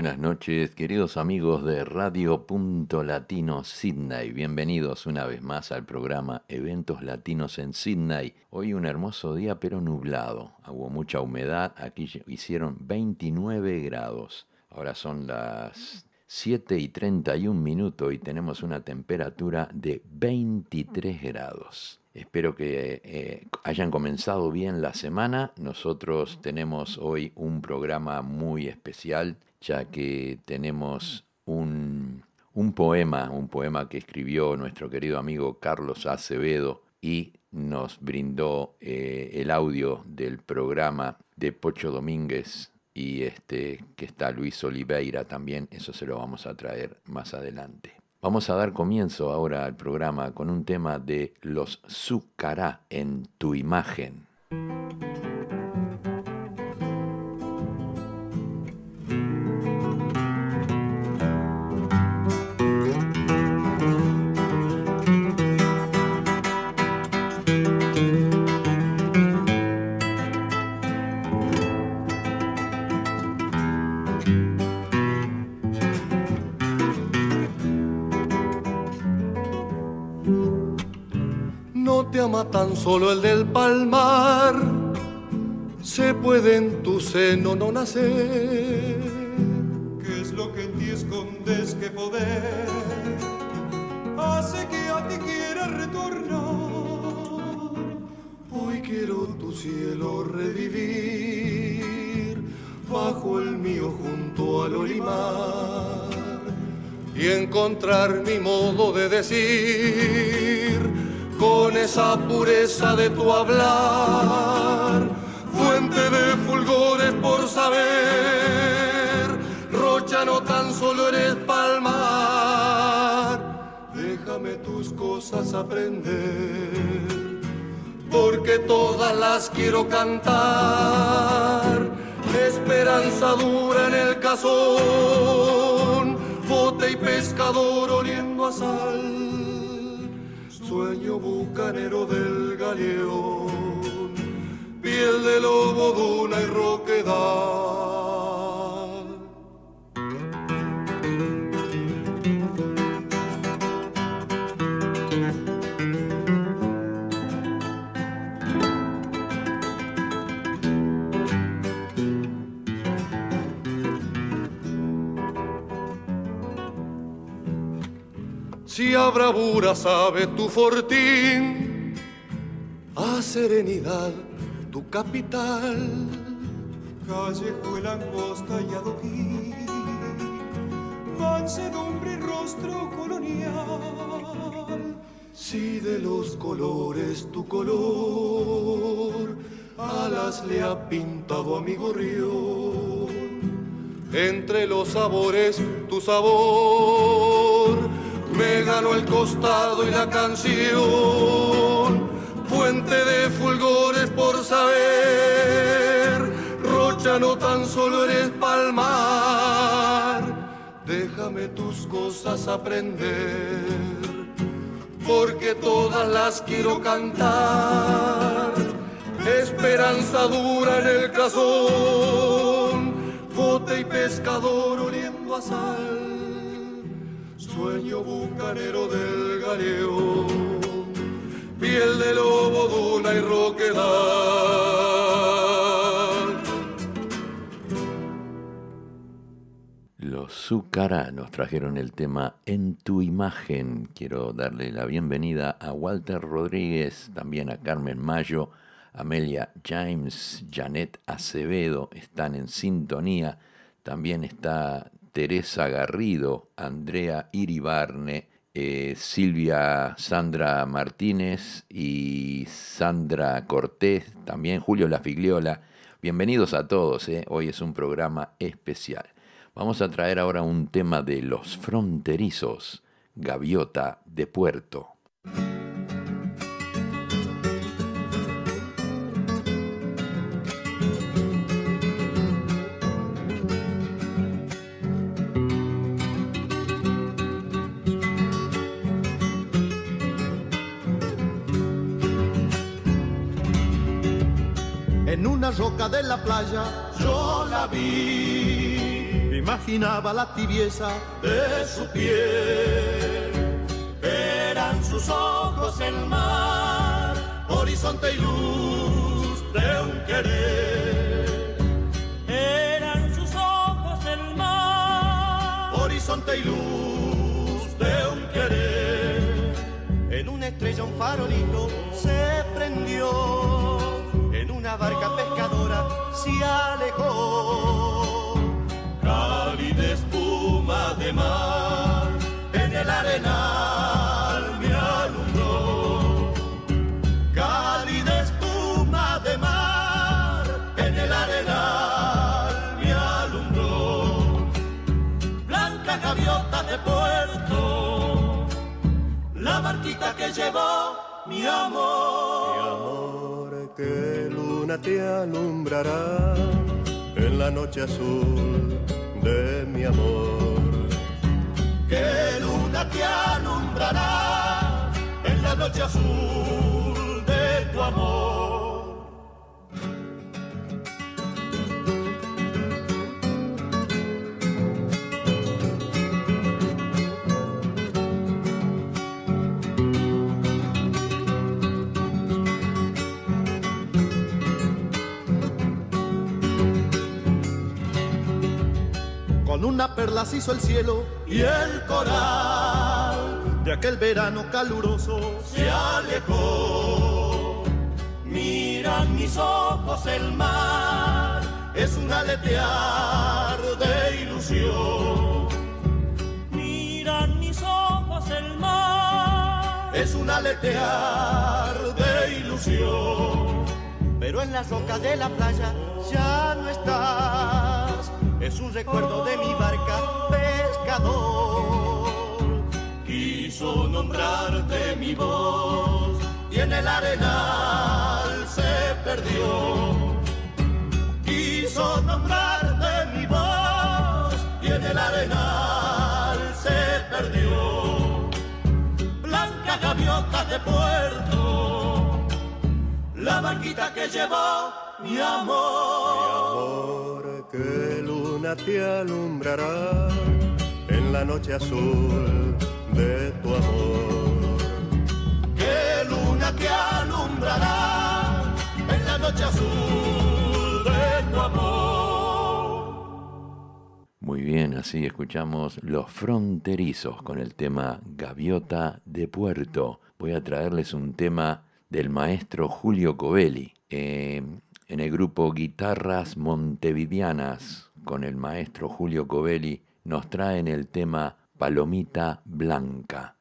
Buenas noches, queridos amigos de Radio Punto Latino Sydney. Bienvenidos una vez más al programa Eventos Latinos en Sydney. Hoy un hermoso día pero nublado. Hubo mucha humedad, aquí hicieron 29 grados. Ahora son las 7 y 31 minutos y tenemos una temperatura de 23 grados. Espero que eh, hayan comenzado bien la semana. Nosotros tenemos hoy un programa muy especial, ya que tenemos un, poema, un poema que escribió nuestro querido amigo Carlos Acevedo y nos brindó eh, el audio del programa de Pocho Domínguez y este que está Luis Oliveira también, eso se lo vamos a traer más adelante. Vamos a dar comienzo ahora al programa con un tema de los Zucará en tu imagen. Tan solo el del palmar, se puede en tu seno no nacer. ¿Qué es lo que en ti escondes que poder hace que a ti quiera retornar? Hoy quiero tu cielo revivir bajo el mío junto al olimar y encontrar mi modo de decir con esa pureza de tu hablar, fuente de fulgores por saber, rocha no tan solo eres palmar, déjame tus cosas aprender, porque todas las quiero cantar, esperanza dura en el cazón, bote y pescador oliendo a sal sueño bucanero del galeón, piel de lobo, duna y roquedad. Si a bravura sabe tu fortín, a serenidad tu capital. Callejuela angosta y adoquín, mansedumbre y rostro colonial. Si de los colores tu color, alas le ha pintado a mi gorrión. Entre los sabores tu sabor me ganó el costado y la canción, fuente de fulgores por saber, Rocha no tan solo eres palmar, déjame tus cosas aprender, porque todas las quiero cantar, esperanza dura en el cazón, bote y pescador oliendo a sal sueño bucanero del galeón, piel de lobo, duna y roquedal. Los Zucara nos trajeron el tema En tu imagen. Quiero darle la bienvenida a Walter Rodríguez, también a Carmen Mayo, Amelia James, Janet Acevedo están en sintonía. También está Teresa Garrido, Andrea Iribarne, eh, Silvia Sandra Martínez y Sandra Cortés, también Julio La Figliola. Bienvenidos a todos, eh. hoy es un programa especial. Vamos a traer ahora un tema de los fronterizos, Gaviota de Puerto. Roca de la playa yo la vi. Imaginaba la tibieza de su piel. Eran sus ojos el mar, horizonte y luz de un querer. Eran sus ojos el mar, horizonte y luz de un querer. En una estrella un farolito se prendió, en una barca pescadora se alejó. Cálida espuma de mar en el arenal me alumbró. Cálida espuma de mar en el arenal me alumbró. Blanca gaviota de puerto, la barquita que llevó mi amor. Luna te alumbrará en la noche azul de mi amor. Que luna te alumbrará en la noche azul de tu amor. Con una perla se hizo el cielo y el coral de aquel verano caluroso se alejó. Miran mis ojos el mar, es un aletear de ilusión. miran mis ojos el mar, Es un aletear de ilusión. Pero en las rocas de la playa ya no estás. Es un recuerdo de mi barca pescador. Quiso nombrarte mi voz y en el arenal se perdió. Quiso nombrarte mi voz y en el arenal se perdió. Blanca gaviota de puerto, la barquita que llevó mi amor. Luna te alumbrará en la noche azul de tu amor. Que luna te alumbrará en la noche azul de tu amor. Muy bien, así escuchamos Los Fronterizos con el tema Gaviota de Puerto. Voy a traerles un tema del maestro Julio Covelli. Eh, en el grupo Guitarras Montevideanas con el maestro Julio Covelli nos traen el tema Palomita Blanca.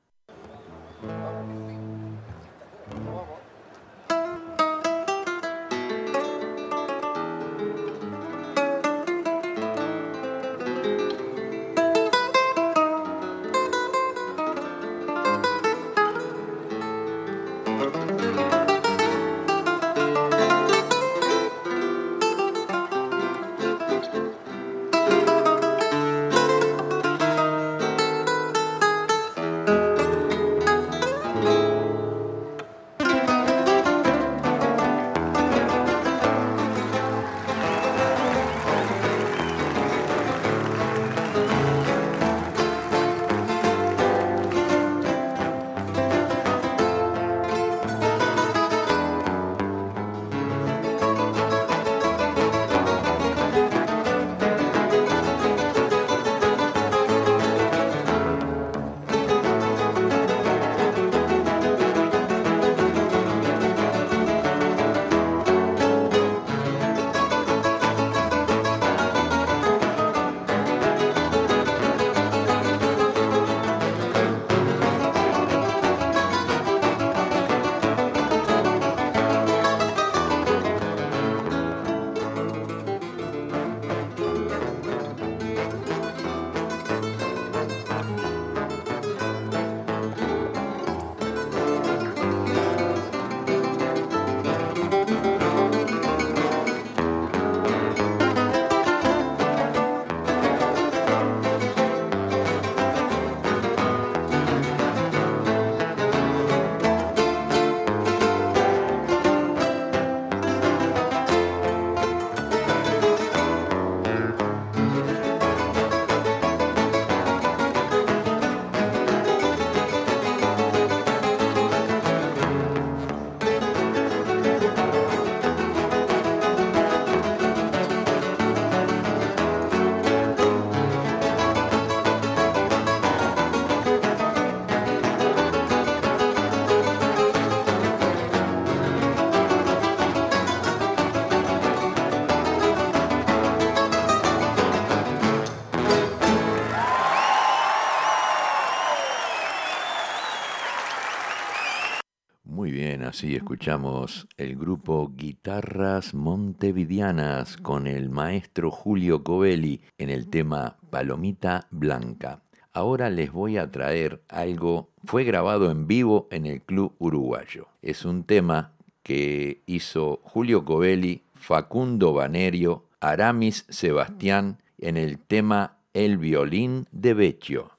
Escuchamos el grupo Guitarras Montevidianas con el maestro Julio Covelli en el tema Palomita Blanca. Ahora les voy a traer algo, fue grabado en vivo en el Club Uruguayo. Es un tema que hizo Julio Covelli, Facundo Banerio, Aramis Sebastián en el tema El violín de Vecchio.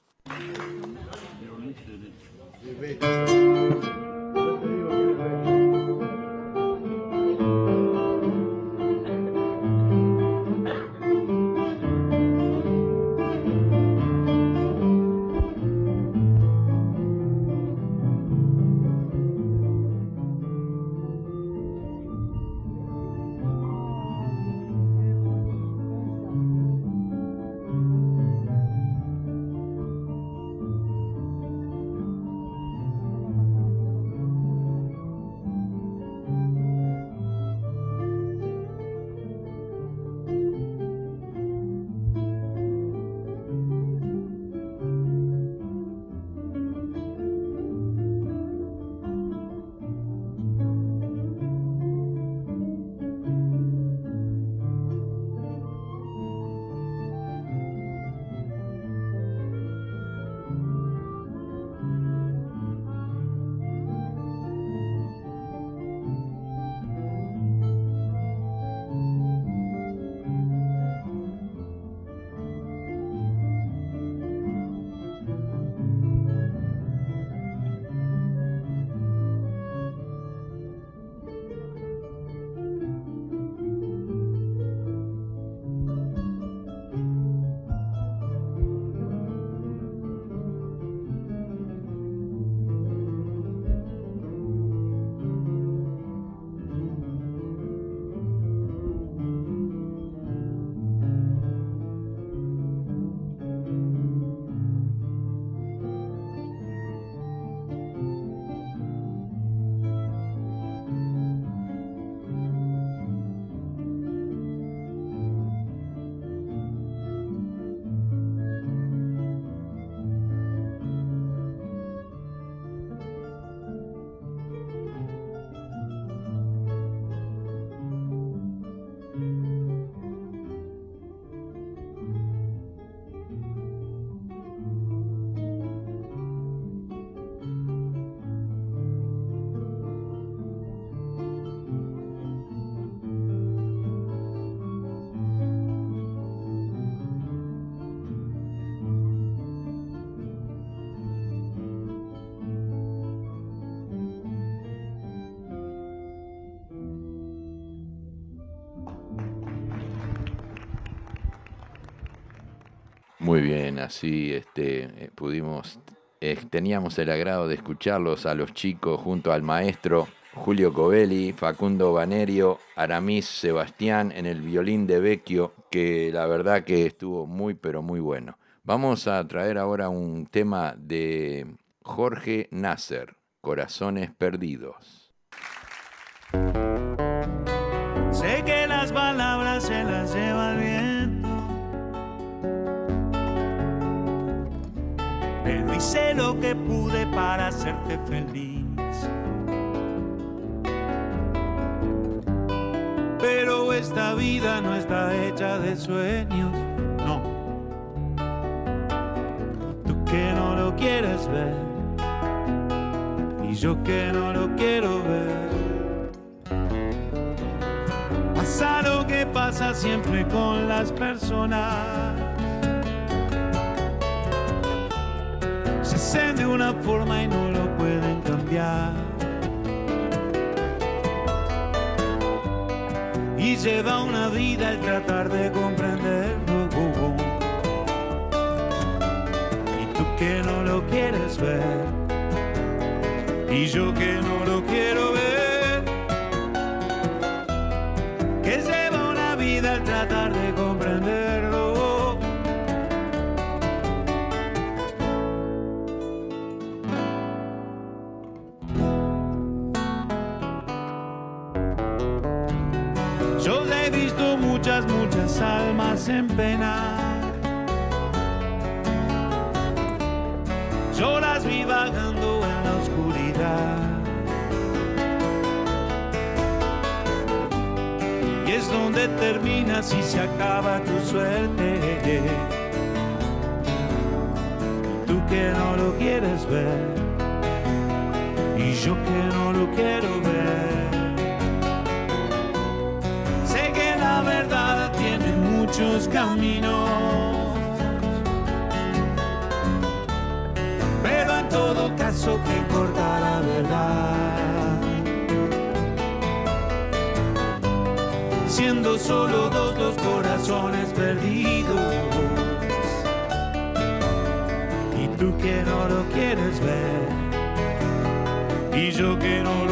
Muy bien, así este, eh, pudimos, eh, teníamos el agrado de escucharlos a los chicos junto al maestro Julio Covelli, Facundo Banerio, Aramis Sebastián en el violín de Vecchio, que la verdad que estuvo muy pero muy bueno. Vamos a traer ahora un tema de Jorge Nasser, Corazones Perdidos. Hice lo que pude para hacerte feliz. Pero esta vida no está hecha de sueños, no. Tú que no lo quieres ver, y yo que no lo quiero ver. Pasa lo que pasa siempre con las personas. Hacen de una forma y no lo pueden cambiar. Y lleva una vida el tratar de comprenderlo. Y tú que no lo quieres ver. Y yo que no lo quiero ver pena. Yo las vi vagando en la oscuridad. Y es donde terminas y se acaba tu suerte. Tú que no lo quieres ver. Y yo que no lo quiero ver. Muchos caminos, pero en todo caso que importa la verdad. Siendo solo dos los corazones perdidos. Y tú que no lo quieres ver. Y yo que no lo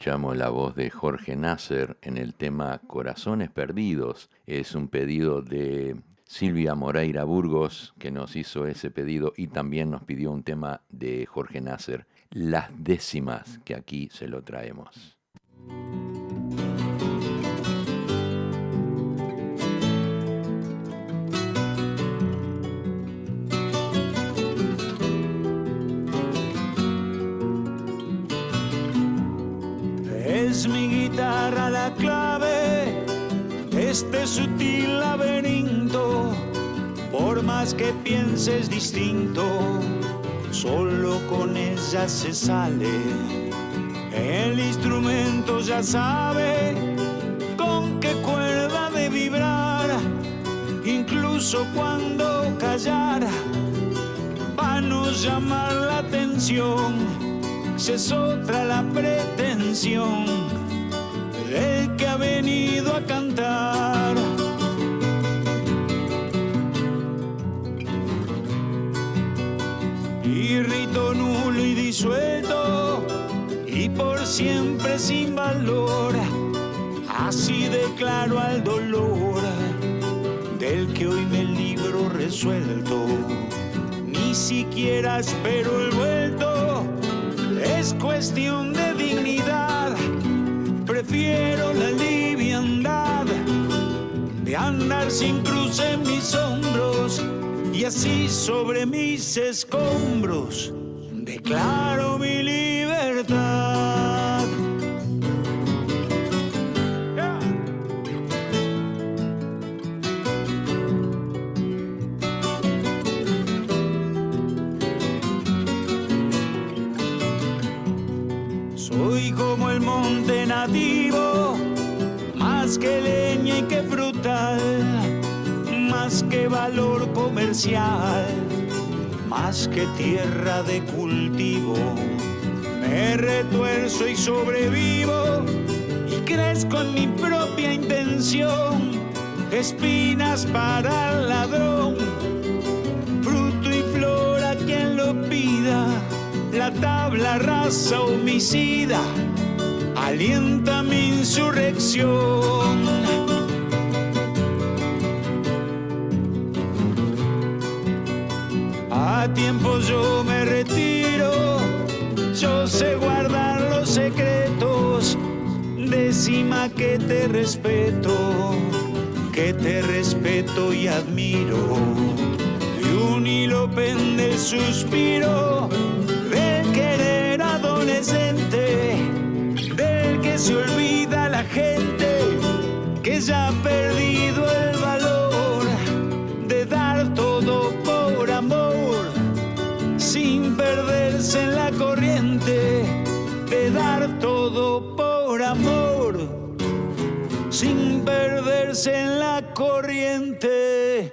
escuchamos la voz de Jorge Nasser en el tema Corazones Perdidos. Es un pedido de Silvia Moreira Burgos que nos hizo ese pedido y también nos pidió un tema de Jorge Nasser, Las décimas, que aquí se lo traemos. La clave este sutil laberinto. Por más que pienses distinto, solo con ella se sale. El instrumento ya sabe con qué cuerda de vibrar, incluso cuando callar, para no llamar la atención si es la pretensión del que ha venido a cantar. Y rito nulo y disuelto, y por siempre sin valor, así declaro al dolor del que hoy me libro resuelto. Ni siquiera espero el vuelto es cuestión de dignidad. Prefiero la liviandad de andar sin cruz en mis hombros y así sobre mis escombros declaro valor comercial, más que tierra de cultivo. Me retuerzo y sobrevivo y crezco en mi propia intención, espinas para el ladrón, fruto y flor a quien lo pida la tabla raza homicida alienta mi insurrección. A tiempo yo me retiro, yo sé guardar los secretos, décima que te respeto, que te respeto y admiro. De un hilo pende el suspiro del querer adolescente, del que se olvida en la corriente.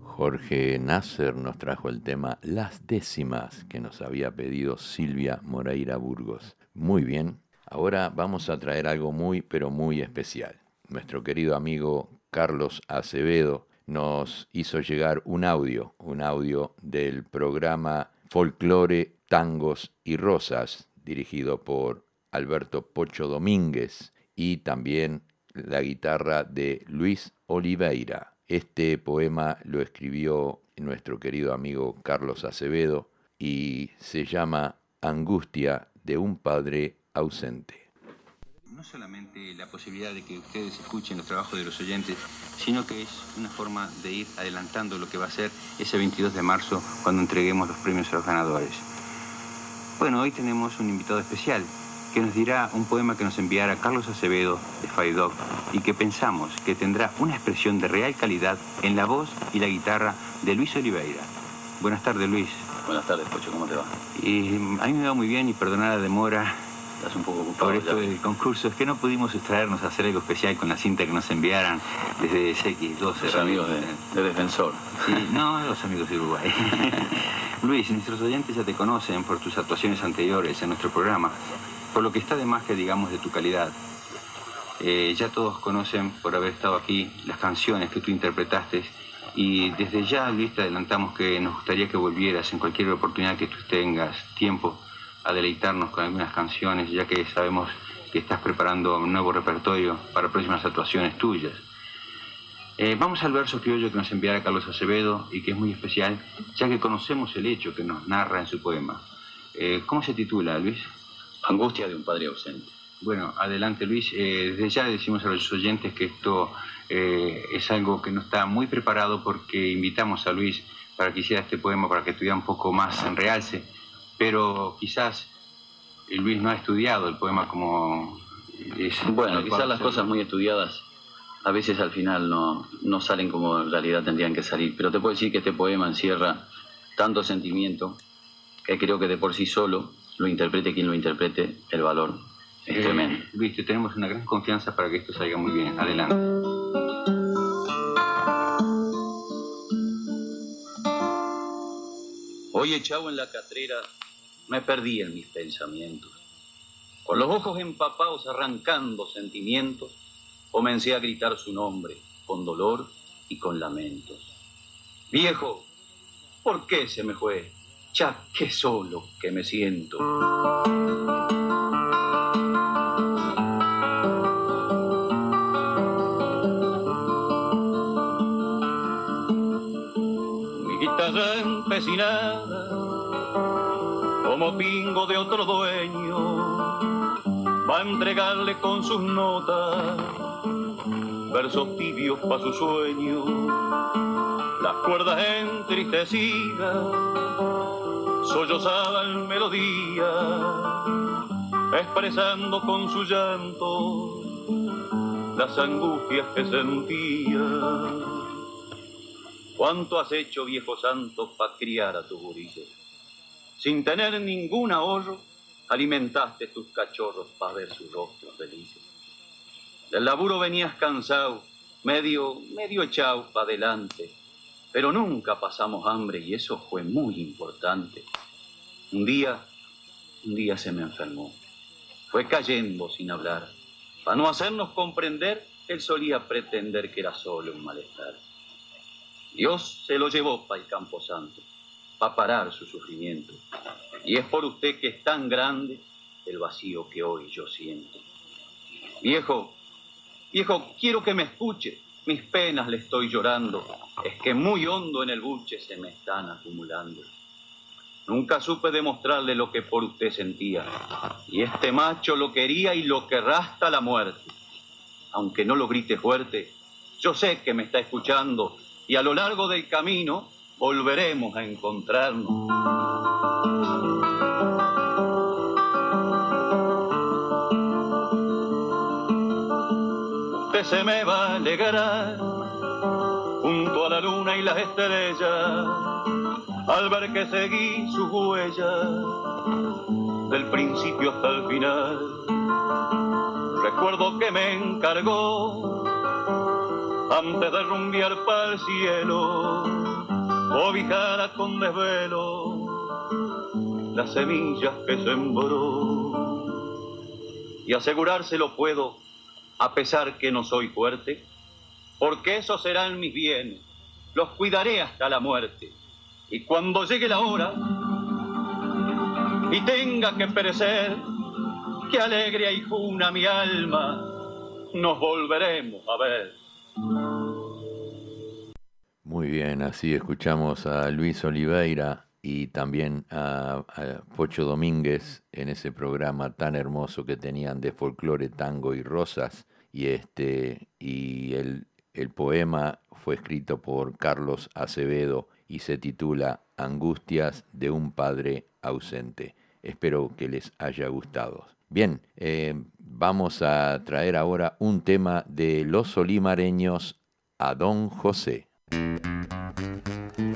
Jorge Nasser nos trajo el tema Las décimas que nos había pedido Silvia Moreira Burgos. Muy bien, ahora vamos a traer algo muy pero muy especial. Nuestro querido amigo Carlos Acevedo nos hizo llegar un audio, un audio del programa Folklore, Tangos y Rosas, dirigido por Alberto Pocho Domínguez y también la guitarra de Luis Oliveira. Este poema lo escribió nuestro querido amigo Carlos Acevedo y se llama Angustia de un padre ausente. No solamente la posibilidad de que ustedes escuchen los trabajos de los oyentes, sino que es una forma de ir adelantando lo que va a ser ese 22 de marzo cuando entreguemos los premios a los ganadores. Bueno, hoy tenemos un invitado especial, que nos dirá un poema que nos enviará Carlos Acevedo de Faidog y que pensamos que tendrá una expresión de real calidad en la voz y la guitarra de Luis Oliveira. Buenas tardes, Luis. Buenas tardes, Pocho, ¿cómo te va? Y a mí me va muy bien y perdonar la demora Estás un poco ocupado. por esto del concurso. Es que no pudimos extraernos a hacer algo especial con la cinta que nos enviaran desde CX12. Los amigos de, de Defensor. Sí, no, los amigos de Uruguay. Luis, nuestros oyentes ya te conocen por tus actuaciones anteriores en nuestro programa, por lo que está de más que digamos de tu calidad. Eh, ya todos conocen por haber estado aquí las canciones que tú interpretaste y desde ya, Luis, te adelantamos que nos gustaría que volvieras en cualquier oportunidad que tú tengas tiempo a deleitarnos con algunas canciones, ya que sabemos que estás preparando un nuevo repertorio para próximas actuaciones tuyas. Eh, vamos al verso criollo que nos enviará Carlos Acevedo y que es muy especial, ya que conocemos el hecho que nos narra en su poema. Eh, ¿Cómo se titula, Luis? Angustia de un padre ausente. Bueno, adelante, Luis. Eh, desde ya decimos a los oyentes que esto es algo que no está muy preparado porque invitamos a Luis para que hiciera este poema, para que estuviera un poco más en realce, pero quizás Luis no ha estudiado el poema como... es Bueno, quizás las cosas muy estudiadas a veces al final no, no salen como en realidad tendrían que salir. Pero te puedo decir que este poema encierra tanto sentimiento que creo que de por sí solo, lo interprete quien lo interprete, el valor es Eh, tremendo. Luis, te tenemos una gran confianza para que esto salga muy bien. Adelante. Hoy echado en la catrera me perdí en mis pensamientos. Con los ojos empapados arrancando sentimientos, comencé a gritar su nombre con dolor y con lamentos. Viejo, ¿por qué se me fue? Ya qué solo que me siento. Mi guitarra empecinada, pingo de otro dueño, va a entregarle con sus notas versos tibios para su sueño. Las cuerdas entristecidas sollozaban melodía, expresando con su llanto las angustias que sentía. ¿Cuánto has hecho, viejo santo, para criar a tu gurillo? Sin tener ningún ahorro, alimentaste tus cachorros para ver sus rostros felices. Del laburo venías cansado, medio, medio echado para adelante, pero nunca pasamos hambre y eso fue muy importante. Un día, un día se me enfermó. Fue cayendo sin hablar. Para no hacernos comprender, él solía pretender que era solo un malestar. Dios se lo llevó para el Campo Santo, para parar su sufrimiento. Y es por usted que es tan grande el vacío que hoy yo siento. Viejo, viejo, quiero que me escuche. Mis penas le estoy llorando. Es que muy hondo en el buche se me están acumulando. Nunca supe demostrarle lo que por usted sentía. Y este macho lo quería y lo querrá hasta la muerte. Aunque no lo grite fuerte, yo sé que me está escuchando y a lo largo del camino volveremos a encontrarnos. Se me va a alegrar junto a la luna y las estrellas al ver que seguí su huella del principio hasta el final. Recuerdo que me encargó, antes de rumbear para el cielo, cobijara con desvelo las semillas que sembró. Y asegurárselo puedo, a pesar que no soy fuerte, porque esos serán mis bienes, los cuidaré hasta la muerte. Y cuando llegue la hora y tenga que perecer, que alegre y juna mi alma, nos volveremos a ver. Muy bien, así escuchamos a Luis Oliveira y también a, Pocho Domínguez en ese programa tan hermoso que tenían de folclore, tango y rosas. Y, este, y el, el poema fue escrito por Carlos Acevedo y se titula Angustias de un padre ausente. Espero que les haya gustado. Bien, eh, vamos a traer ahora un tema de los olimareños a Don José. Muy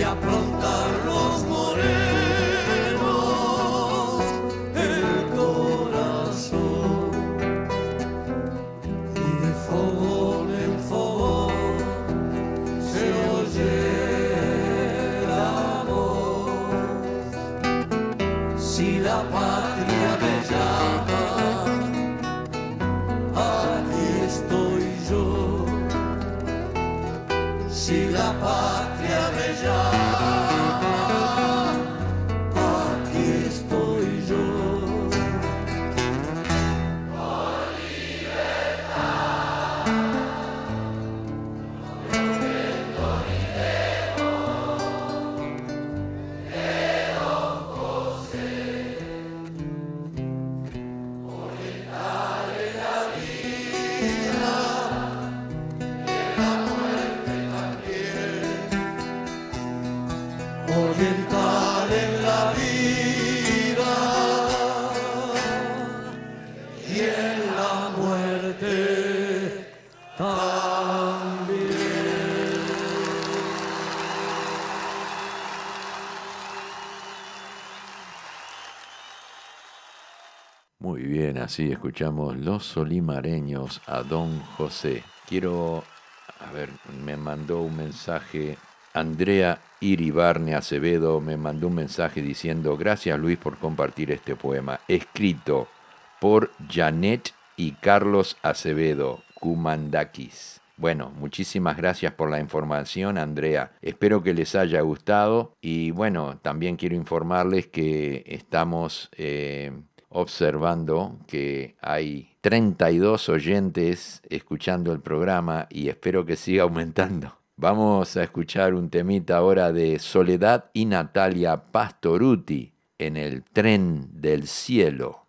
y aprontar los morenos. Así escuchamos Los Solimareños a Don José. Quiero, a ver, me mandó un mensaje Andrea Iribarne Acevedo me mandó un mensaje diciendo gracias Luis por compartir este poema, escrito por Janet y Carlos Acevedo, Kumandakis. Bueno, muchísimas gracias por la información, Andrea. Espero que les haya gustado y bueno, también quiero informarles que estamos eh, observando que hay 32 oyentes escuchando el programa y espero que siga aumentando. Vamos a escuchar un temita ahora de Soledad y Natalia Pastoruti en el tren del cielo.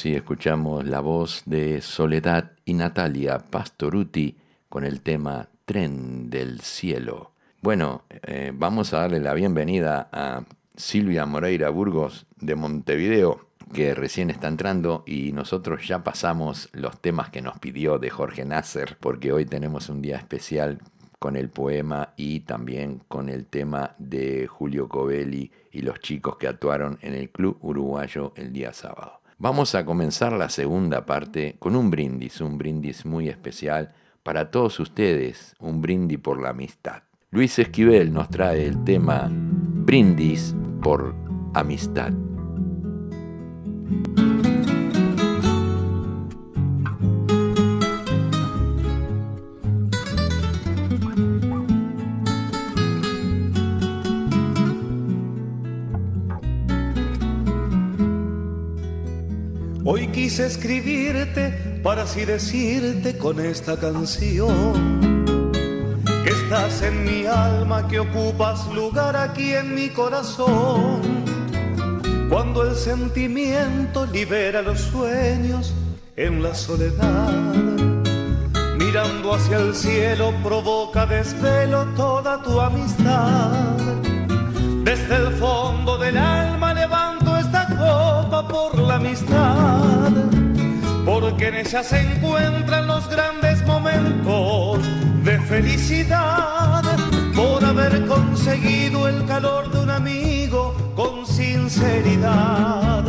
Así escuchamos la voz de Soledad y Natalia Pastoruti con el tema Tren del Cielo. Bueno, eh, vamos a darle la bienvenida a Silvia Moreira Burgos de Montevideo, que recién está entrando y nosotros ya pasamos los temas que nos pidió de Jorge Nasser, porque hoy tenemos un día especial con el poema y también con el tema de Julio Covelli y los chicos que actuaron en el Club Uruguayo el día sábado. Vamos a comenzar la segunda parte con un brindis, un brindis muy especial para todos ustedes, un brindis por la amistad. Luis Esquivel nos trae el tema Brindis por Amistad. Hoy quise escribirte para así decirte con esta canción que estás en mi alma, que ocupas lugar aquí en mi corazón. Cuando el sentimiento libera los sueños en la soledad, mirando hacia el cielo provoca desvelo toda tu amistad. Desde el fondo del alma levanto esta por la amistad, porque en ella se encuentran los grandes momentos de felicidad por haber conseguido el calor de un amigo con sinceridad.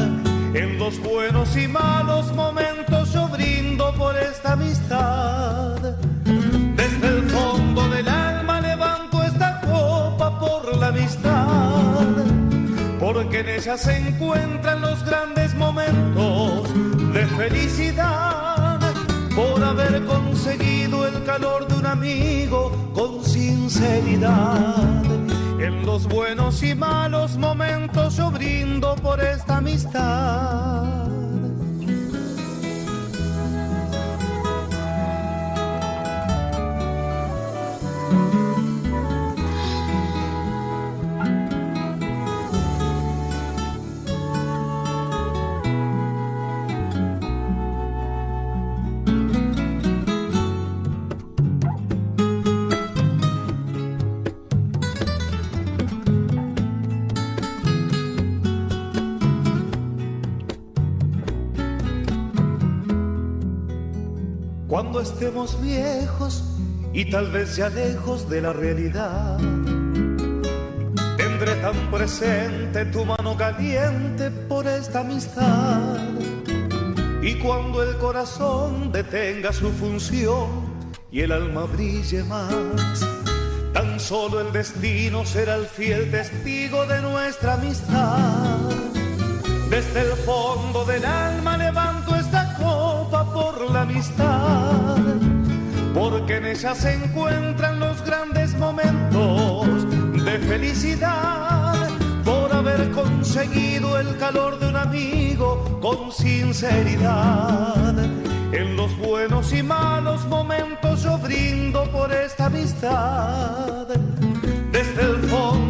En los buenos y malos momentos yo brindo por esta amistad. Porque en ella se encuentran los grandes momentos de felicidad por haber conseguido el calor de un amigo con sinceridad. En los buenos y malos momentos yo brindo por esta amistad. Cuando estemos viejos y tal vez ya lejos de la realidad, tendré tan presente tu mano caliente por esta amistad. Y cuando el corazón detenga su función y el alma brille más, tan solo el destino será el fiel testigo de nuestra amistad. Desde el fondo del alma porque en ella se encuentran los grandes momentos de felicidad, por haber conseguido el calor de un amigo con sinceridad. En los buenos y malos momentos yo brindo por esta amistad. Desde el fondo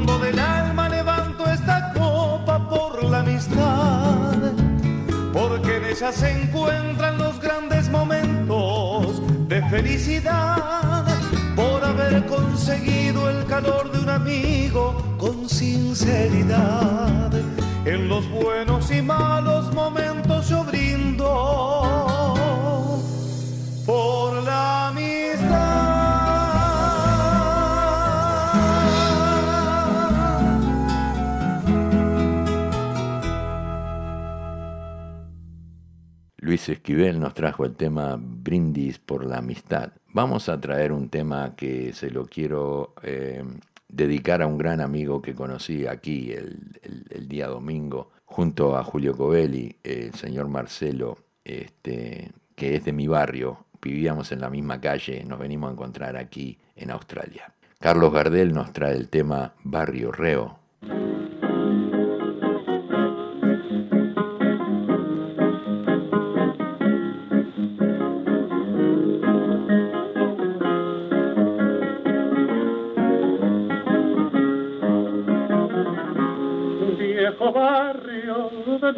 se encuentran los grandes momentos de felicidad, por haber conseguido el calor de un amigo con sinceridad. En los buenos y malos momentos yo brindo Luis Esquivel nos trajo el tema Brindis por la Amistad. Vamos a traer un tema que se lo quiero eh, dedicar a un gran amigo que conocí aquí el, día domingo, junto a Julio Covelli, el señor Marcelo, este, que es de mi barrio. Vivíamos en la misma calle, nos venimos a encontrar aquí en Australia. Carlos Gardel nos trae el tema Barrio Reo.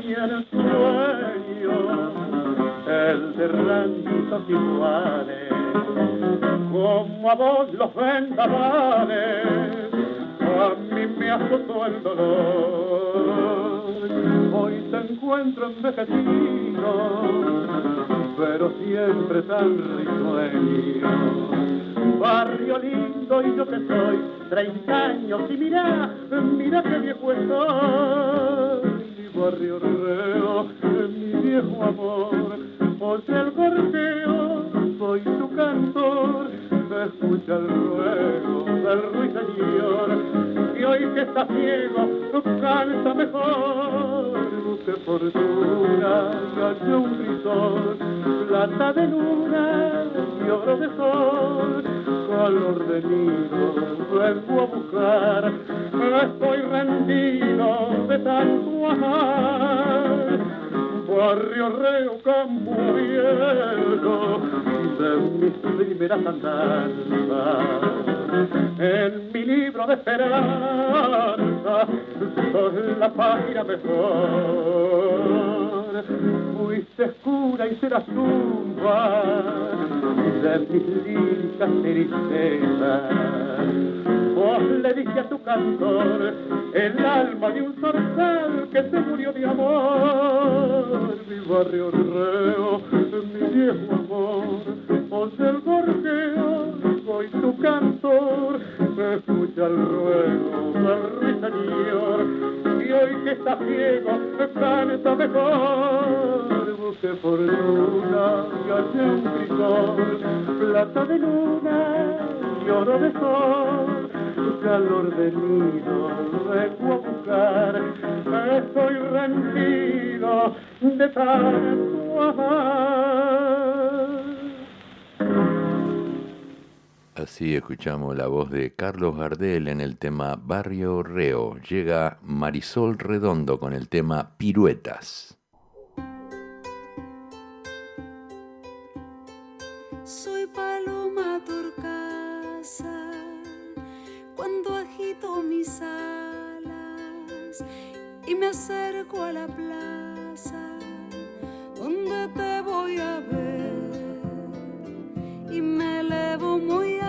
De mi ensueño, el de ranchitos iguales, como a vos los vendavales, a mí me azotó el dolor. Hoy te encuentro en vejecido, pero siempre tan risueño barrio lindo y yo que soy, 30 años y mira, mira qué viejo estoy. Mi barrio reo, mi viejo amor, oye el corteo, soy tu cantor, escucha el ruego del ruiseñor, y hoy que está ciego, canta mejor, busque fortuna hallé un grisón, plata de luna y oro de sol, color de nido vengo a buscar, estoy rendido de tanto amar. Barrio reo campo abierto de mis primeras andanzas. En mi libro de esperanza sos la página mejor. Fuiste oscura y serás tumba de mis líricas tristezas. Vos le diste a tu cantor el alma de un zorzal que se murió de amor. Mi barrio reo, mi viejo amor, vos el gorjeo, soy tu cantor. Escucha el ruego del ruiseñor y hoy que está ciego canta mejor. Fortuna y hace un crisol, plata de luna y oro de sol calor de nido vengo a buscar, estoy rendido de tanto amar. Así escuchamos la voz de Carlos Gardel en el tema Barrio Reo. Llega Marisol Redondo con el tema Piruetas. Soy paloma turcasa cuando agito mis alas y me acerco a la plaza donde te voy a ver y me elevo muy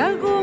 y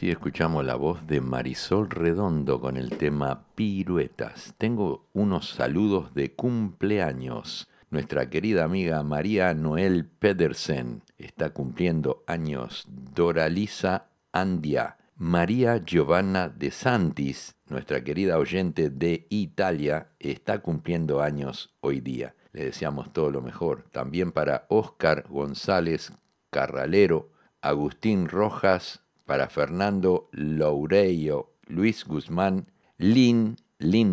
así escuchamos la voz de Marisol Redondo con el tema Piruetas. Tengo unos saludos de cumpleaños. Nuestra querida amiga María Noel Pedersen está cumpliendo años. Doralisa Andia. María Giovanna de Santis, nuestra querida oyente de Italia, está cumpliendo años hoy día. Le deseamos todo lo mejor. También para Óscar González Carralero, Agustín Rojas, para Fernando Loureiro, Luis Guzmán, Lynn,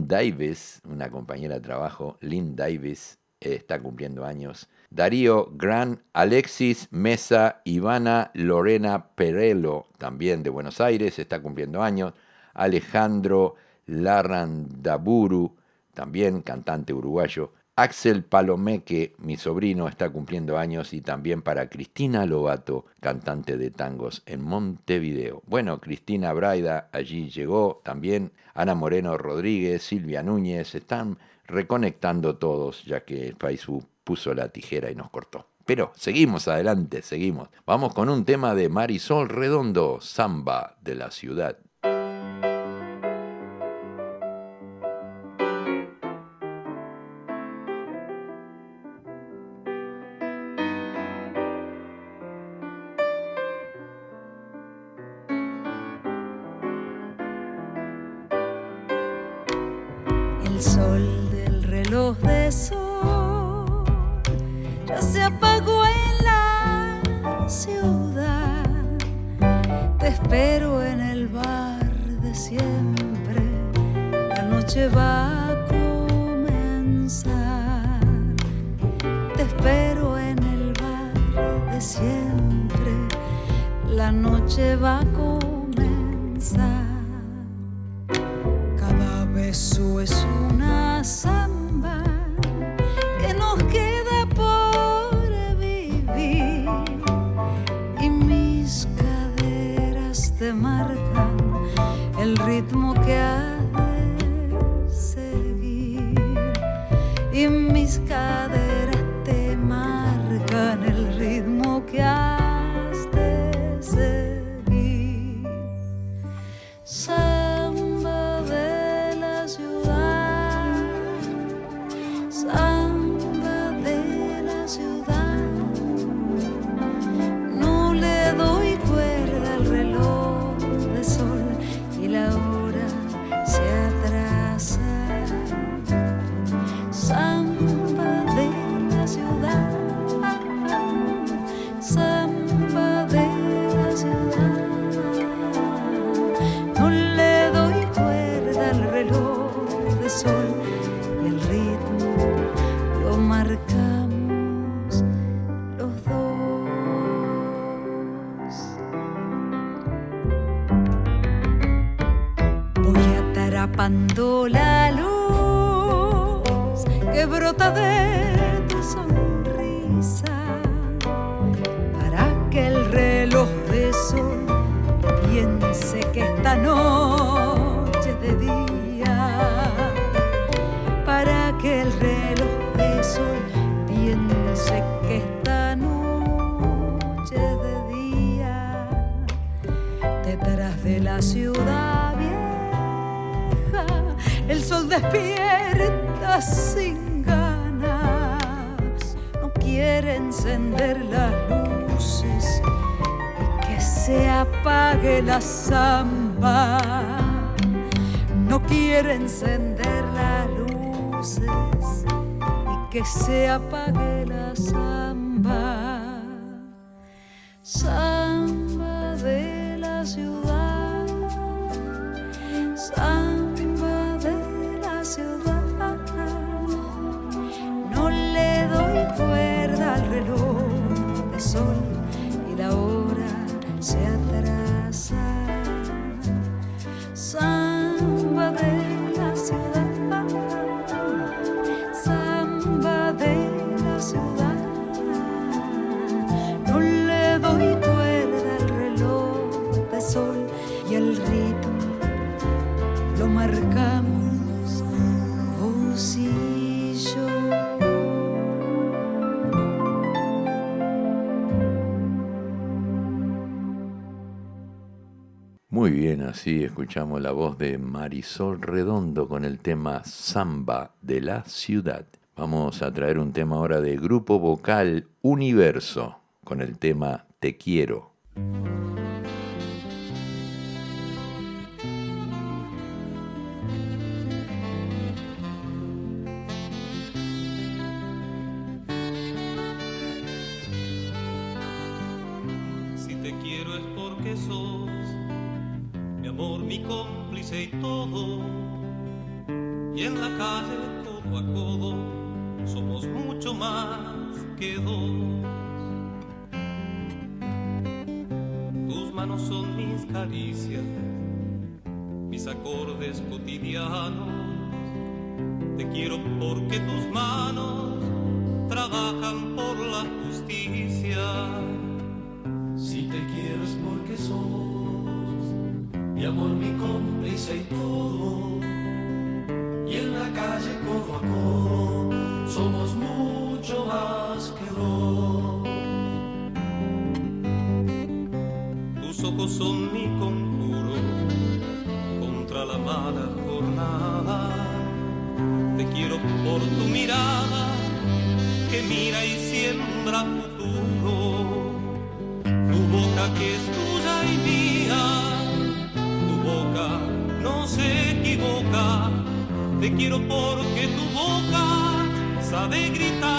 Davis, una compañera de trabajo, Lynn Davis, eh, está cumpliendo años. Darío Gran, Alexis Mesa, Ivana Lorena Perello, también de Buenos Aires, está cumpliendo años. Alejandro Larrandaburu, también cantante uruguayo. Axel Palomeque, mi sobrino, está cumpliendo años y también para Cristina Lobato, cantante de tangos en Montevideo. Bueno, Cristina Braida allí llegó también, Ana Moreno Rodríguez, Silvia Núñez, están reconectando todos ya que Facebook puso la tijera y nos cortó. Pero seguimos adelante, seguimos. Vamos con un tema de Marisol Redondo, Samba de la Ciudad. El sol del reloj de sol ya se apagó en la ciudad. Te espero en el bar de siempre. La noche va a comenzar. Te espero en el bar de siempre. La noche va a comenzar. Beso es una samba que nos queda por vivir. Y mis caderas te marcan el ritmo que ha la ciudad vieja el sol despierta sin ganas no quiere encender las luces y que se apague la samba. No quiere encender las luces y que se apague la samba. Samba bien, así escuchamos la voz de Marisol Redondo con el tema Samba de la Ciudad. Vamos a traer un tema ahora de grupo vocal Universo con el tema Te quiero. Cómplice y todo, y en la calle codo a codo somos mucho más que dos. Tus manos son mis caricias, mis acordes cotidianos. Te quiero porque tus manos trabajan por la justicia. Si te quiero es porque mi amor, mi cómplice y todo. Y en la calle codo a codo somos mucho más que dos. Tus ojos son mi conjuro contra la mala jornada. Te quiero por tu mirada que mira y siembra sabe gritar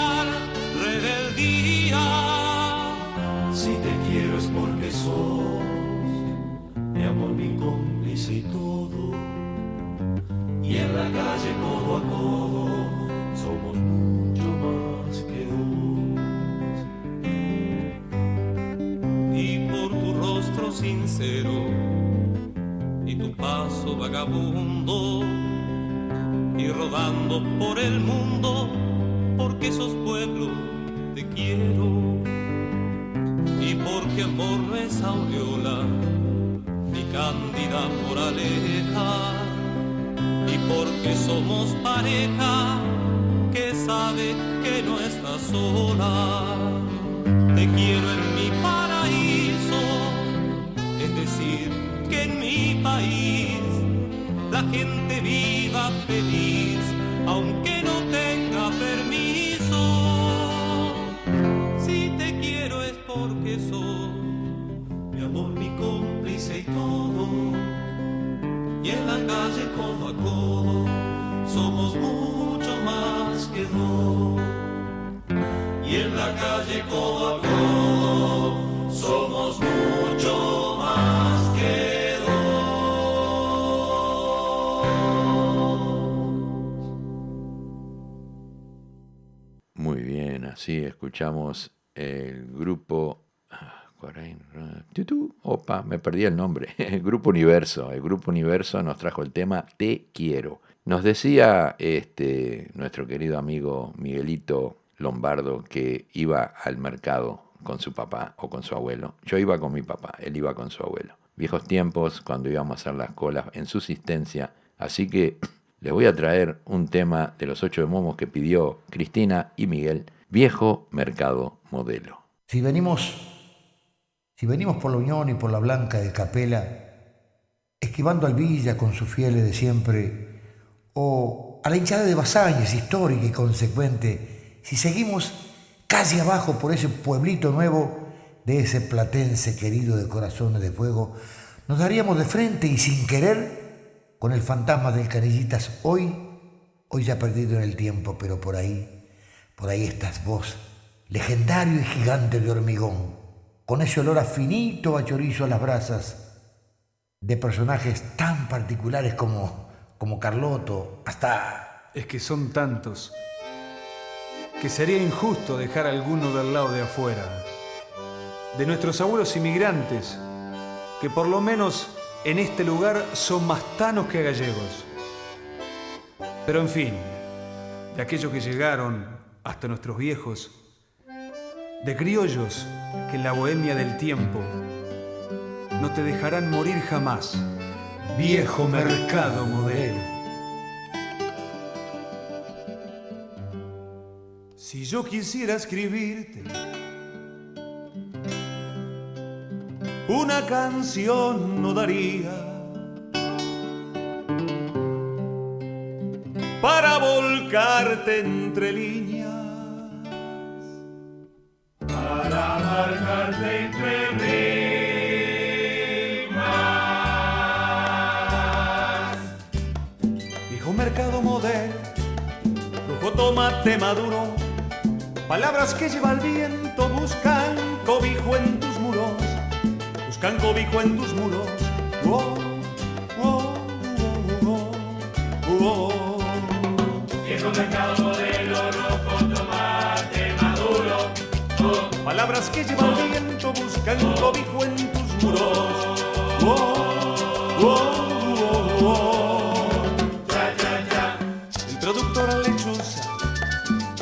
el grupo. ah, Opa, me perdí el nombre. El Grupo Universo. El Grupo Universo nos trajo el tema Te quiero. Nos decía este, nuestro querido amigo Miguelito Lombardo que iba al mercado con su papá o con su abuelo. Yo iba con mi papá, él iba con su abuelo. Viejos tiempos cuando íbamos a hacer las colas en subsistencia. Así que les voy a traer un tema de los ocho de momos que pidió Cristina y Miguel, Viejo Mercado Modelo. Si venimos, si venimos por la Unión y por la Blanca de Capela, esquivando al Villa con sus fieles de siempre, o a la hinchada de Basáñez, histórica y consecuente, si seguimos casi abajo por ese pueblito nuevo de ese platense querido de corazones de fuego, nos daríamos de frente y sin querer con el fantasma del Canillitas hoy, hoy ya perdido en el tiempo, pero por ahí, por ahí estás vos, legendario y gigante de hormigón, con ese olor a finito a chorizo a las brasas, de personajes tan particulares como, como Carloto, hasta... Es que son tantos que sería injusto dejar alguno del lado de afuera. De nuestros abuelos inmigrantes, que por lo menos en este lugar son más tanos que gallegos. Pero en fin, de aquellos que llegaron hasta nuestros viejos, de criollos que en la bohemia del tiempo no te dejarán morir jamás. Viejo mercado modelo. Si yo quisiera escribirte una canción no daría para volcarte entre líneas, para marcarte entre rimas. Viejo mercado modelo Rojo tomate maduro, palabras que lleva el viento buscan cobijo en tus muros, buscan cobijo en tus muros. Oh, Oh, oh, oh, oh. Viejo mercado. Oh. Palabras que lleva el viento buscan cobijo en tus muros. Oh, oh, oh, oh. Ya, ya, ya. El productor lechuza,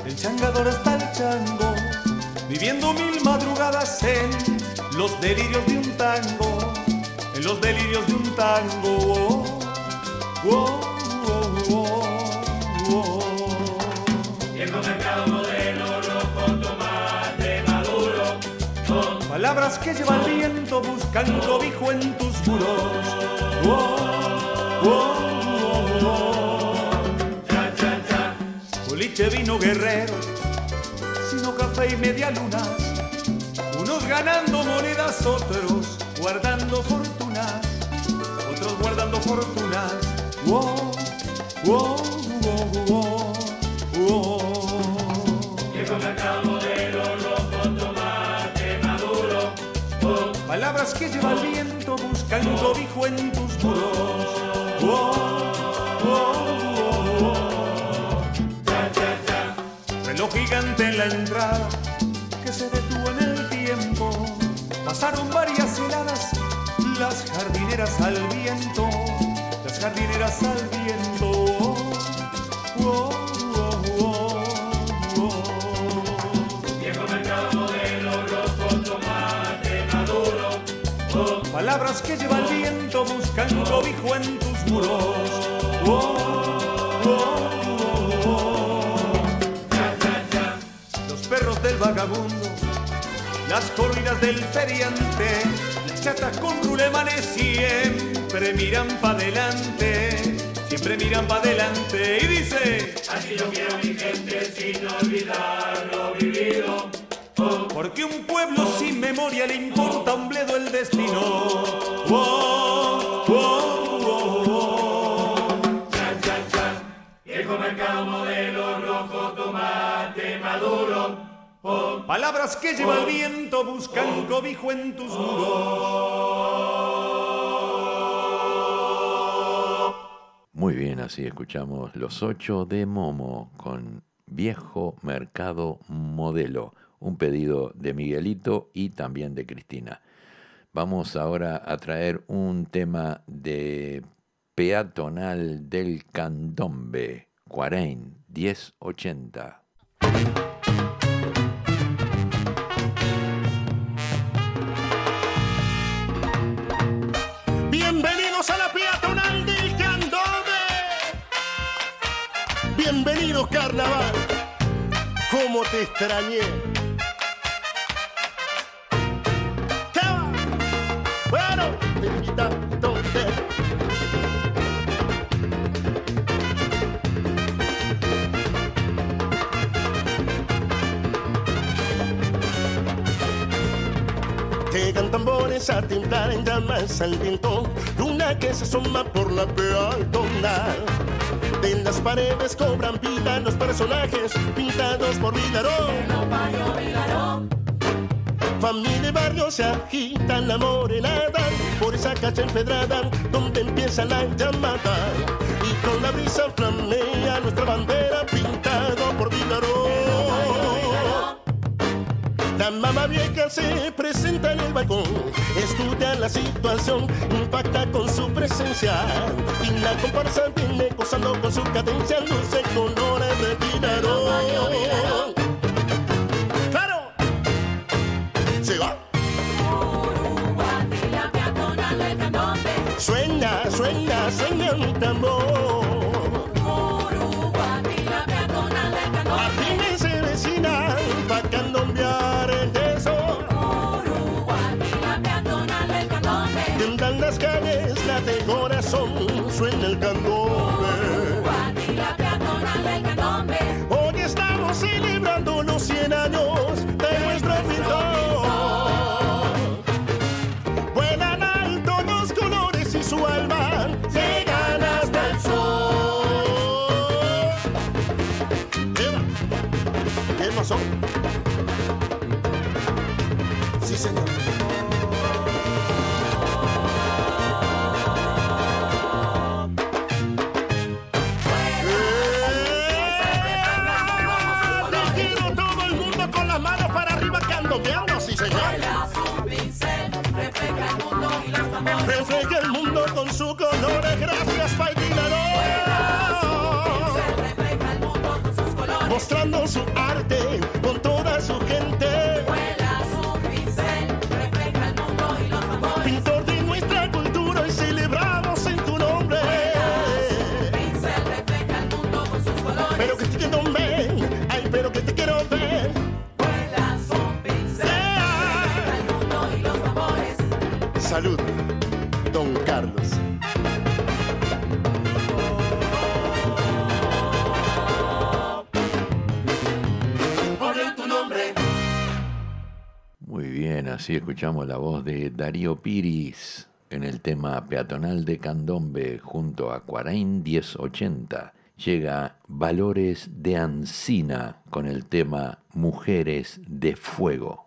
el changador hasta el chango, viviendo mil madrugadas en los delirios de un tango, en los delirios de un tango. Que lleva el viento buscan cobijo en tus muros. Oh, oh, oh, oh. Ya, ya, ya. Boliche vino guerrero, sino café y media lunas. Unos ganando monedas, otros guardando fortunas. Otros guardando fortunas. Oh, oh, oh, oh, Que lleva el viento buscan cobijo en tus muros. Oh, oh, oh, oh. Reloj gigante en la entrada que se detuvo en el tiempo. Pasaron varias heladas, las jardineras al viento, las jardineras al viento. Que lleva el viento buscan cobijo en tus muros. Oh, oh, oh, oh. Los perros del vagabundo, las corridas del feriante, las chatas con rulemanes siempre miran pa' adelante, siempre miran pa' adelante y dice, Así yo quiero mi gente sin olvidar lo vivido. Porque un pueblo sin memoria le importa un bledo el destino. Oh, oh, oh, oh. Ya, ya, ya. Viejo mercado modelo rojo, tomate maduro. Oh. Palabras que lleva el viento buscan cobijo en tus muros. Muy bien, así escuchamos Los Ocho de Momo con Viejo Mercado Modelo, un pedido de Miguelito y también de Cristina. Vamos ahora a traer un tema de Peatonal del Candombe, Cuarein 1080. Bienvenidos a la peatonal del Candombe. Bienvenidos carnaval. ¿Cómo te extrañé? Llegan tambores a temblar en llamas al viento, luna que se asoma por la peatonal. De las paredes cobran vida los personajes pintados por Vilarón. Familia y barrio se agitan la morenada por esa calle empedrada donde empieza la llamada. Y con la brisa flamea nuestra bandera pintado por Vilarón. La mamá vieja se presenta en el balcón, estudia la situación, impacta con su presencia. Y la comparsa viene gozando con su cadencia, luce colores de Vilarón. Se va. Suena, suena, suena un tambor. Afínense vecina pa' candombear el yeso. Tiendan las calles, late corazón, suena el candombe. Hoy estamos celebrando los 100 años pasó? Sí, señor. Así escuchamos la voz de Darío Piris en el tema peatonal de Candombe junto a Cuarain 1080. Llega Valores de Ancina con el tema Mujeres de Fuego.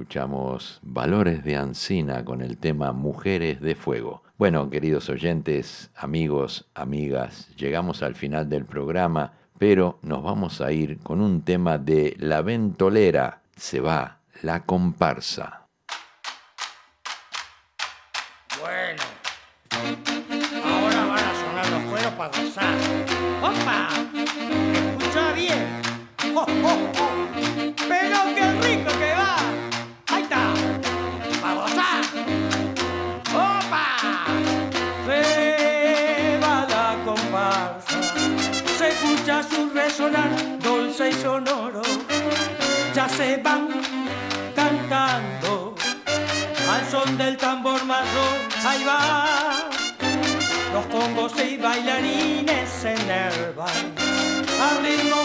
escuchamos Valores de Ancina con el tema Mujeres de Fuego. Bueno, queridos oyentes, amigos, amigas, llegamos al final del programa, pero nos vamos a ir con un tema de La Ventolera. Se va la comparsa. Bueno, ahora van a sonar los cueros para gozar. del tambor marrón, ahí va. Los congos y bailarines en el bar, al ritmo